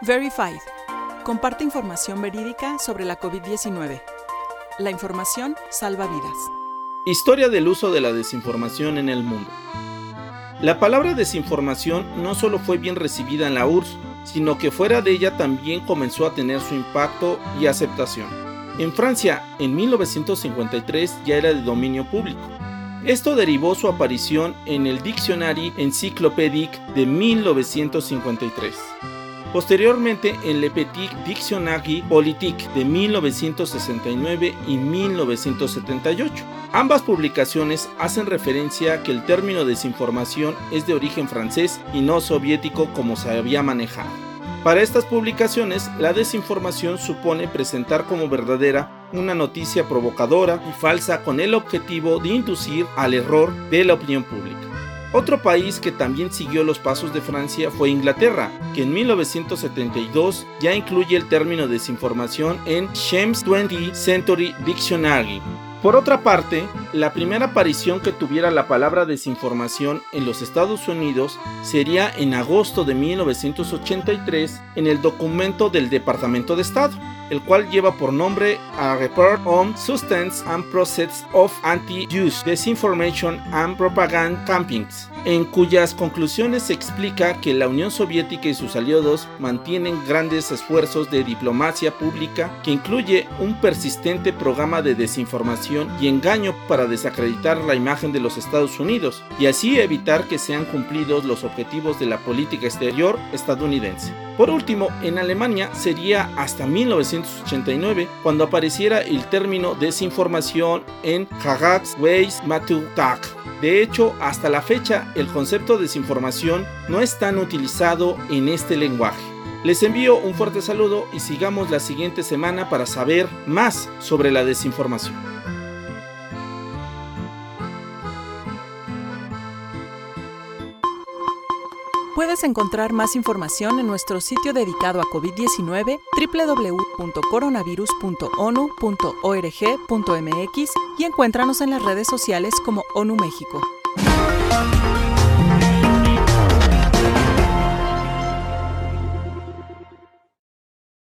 Verified. Comparte información verídica sobre la COVID-19. La información salva vidas. Historia del uso de la desinformación en el mundo. La palabra desinformación no solo fue bien recibida en la URSS, sino que fuera de ella también comenzó a tener su impacto y aceptación. En Francia, en 1953 ya era de dominio público. Esto derivó su aparición en el Dictionary Encyclopédique de 1953. Posteriormente en Le Petit Dictionnaire Politique de 1969 y 1978. Ambas publicaciones hacen referencia a que el término desinformación es de origen francés y no soviético como se había manejado. Para estas publicaciones, la desinformación supone presentar como verdadera una noticia provocadora y falsa con el objetivo de inducir al error de la opinión pública. Otro país que también siguió los pasos de Francia fue Inglaterra, que en 1972 ya incluye el término desinformación en James 20th Century Dictionary. Por otra parte, la primera aparición que tuviera la palabra desinformación en los Estados Unidos sería en agosto de 1983 en el documento del Departamento de Estado el cual lleva por nombre A Report on Substance and Process of Anti-Use Disinformation and Propaganda Campaigns, en cuyas conclusiones se explica que la Unión Soviética y sus aliados mantienen grandes esfuerzos de diplomacia pública que incluye un persistente programa de desinformación y engaño para desacreditar la imagen de los Estados Unidos y así evitar que sean cumplidos los objetivos de la política exterior estadounidense. Por último, en Alemania sería hasta 1989 cuando apareciera el término desinformación en Tag. De hecho, hasta la fecha, el concepto de desinformación no es tan utilizado en este lenguaje. Les envío un fuerte saludo y sigamos la siguiente semana para saber más sobre la desinformación. Puedes encontrar más información en nuestro sitio dedicado a COVID-19 www.coronavirus.onu.org.mx y encuéntranos en las redes sociales como ONU México.